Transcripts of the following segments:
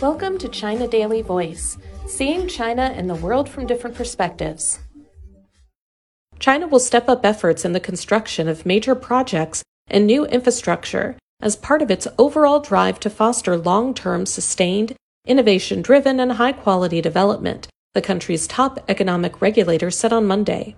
Welcome to China Daily Voice, seeing China and the world from different perspectives. China will step up efforts in the construction of major projects and new infrastructure as part of its overall drive to foster long term, sustained, innovation driven, and high quality development, the country's top economic regulator said on Monday.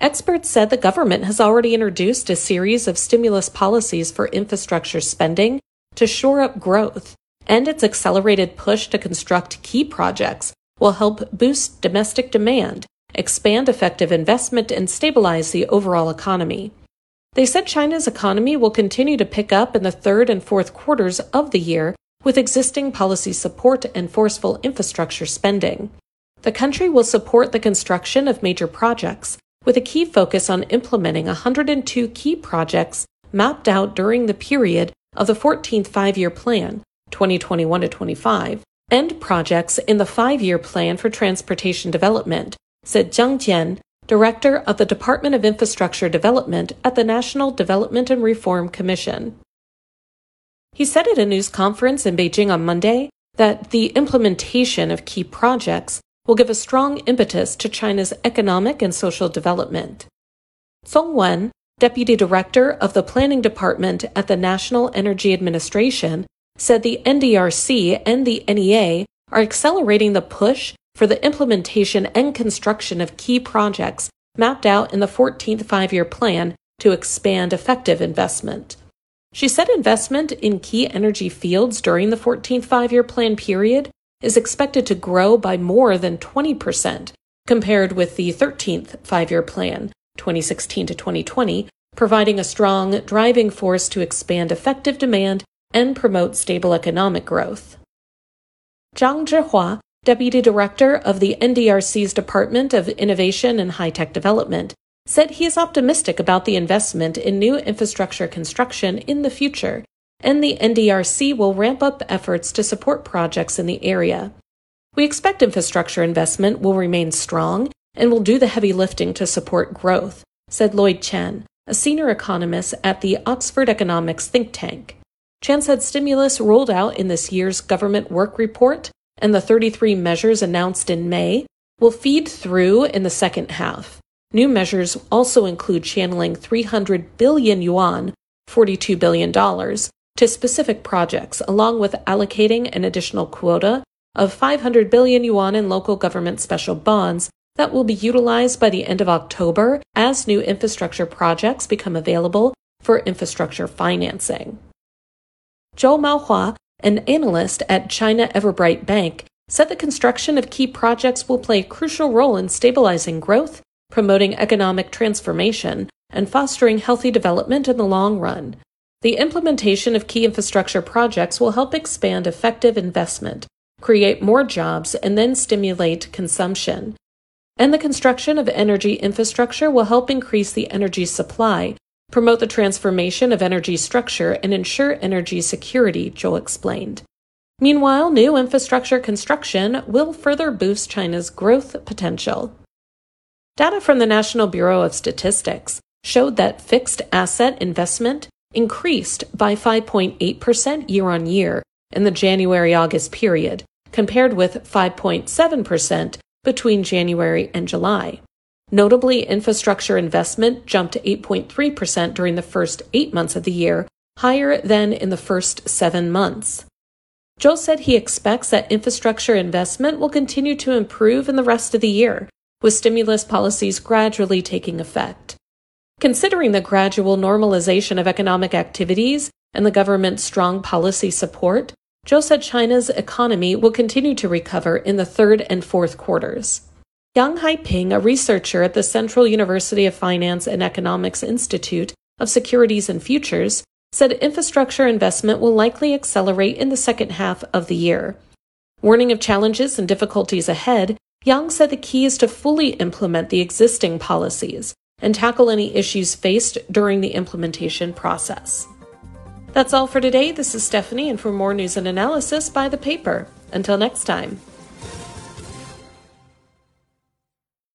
Experts said the government has already introduced a series of stimulus policies for infrastructure spending to shore up growth, and its accelerated push to construct key projects will help boost domestic demand, expand effective investment, and stabilize the overall economy. They said China's economy will continue to pick up in the third and fourth quarters of the year with existing policy support and forceful infrastructure spending. The country will support the construction of major projects with a key focus on implementing 102 key projects mapped out during the period of the 14th five year plan, 2021 to 25, and projects in the five year plan for transportation development, said Zheng Jian, director of the Department of Infrastructure Development at the National Development and Reform Commission. He said at a news conference in Beijing on Monday that the implementation of key projects will give a strong impetus to China's economic and social development. Song Wen, deputy director of the planning department at the National Energy Administration, said the NDRC and the NEA are accelerating the push for the implementation and construction of key projects mapped out in the 14th five year plan to expand effective investment. She said investment in key energy fields during the 14th five year plan period is expected to grow by more than 20% compared with the 13th five year plan, 2016 to 2020, providing a strong driving force to expand effective demand and promote stable economic growth. Zhang Zhihua, Deputy Director of the NDRC's Department of Innovation and High Tech Development, said he is optimistic about the investment in new infrastructure construction in the future and the NDRC will ramp up efforts to support projects in the area. We expect infrastructure investment will remain strong and will do the heavy lifting to support growth, said Lloyd Chen, a senior economist at the Oxford Economics think tank. Chen said stimulus rolled out in this year's government work report and the 33 measures announced in May will feed through in the second half. New measures also include channeling 300 billion yuan, $42 billion, to specific projects, along with allocating an additional quota of 500 billion yuan in local government special bonds that will be utilized by the end of October as new infrastructure projects become available for infrastructure financing. Zhou Maohua, an analyst at China Everbright Bank, said the construction of key projects will play a crucial role in stabilizing growth, promoting economic transformation, and fostering healthy development in the long run. The implementation of key infrastructure projects will help expand effective investment, create more jobs, and then stimulate consumption. And the construction of energy infrastructure will help increase the energy supply, promote the transformation of energy structure, and ensure energy security, Zhou explained. Meanwhile, new infrastructure construction will further boost China's growth potential. Data from the National Bureau of Statistics showed that fixed asset investment increased by 5.8% year on year in the January August period, compared with 5.7% between January and July. Notably, infrastructure investment jumped 8.3% during the first eight months of the year, higher than in the first seven months. Zhou said he expects that infrastructure investment will continue to improve in the rest of the year, with stimulus policies gradually taking effect. Considering the gradual normalization of economic activities and the government's strong policy support, Zhou said China's economy will continue to recover in the third and fourth quarters. Yang Haiping, a researcher at the Central University of Finance and Economics Institute of Securities and Futures, said infrastructure investment will likely accelerate in the second half of the year. Warning of challenges and difficulties ahead, Yang said the key is to fully implement the existing policies and tackle any issues faced during the implementation process. That's all for today. This is Stephanie, and for more news and analysis, buy the paper. Until next time.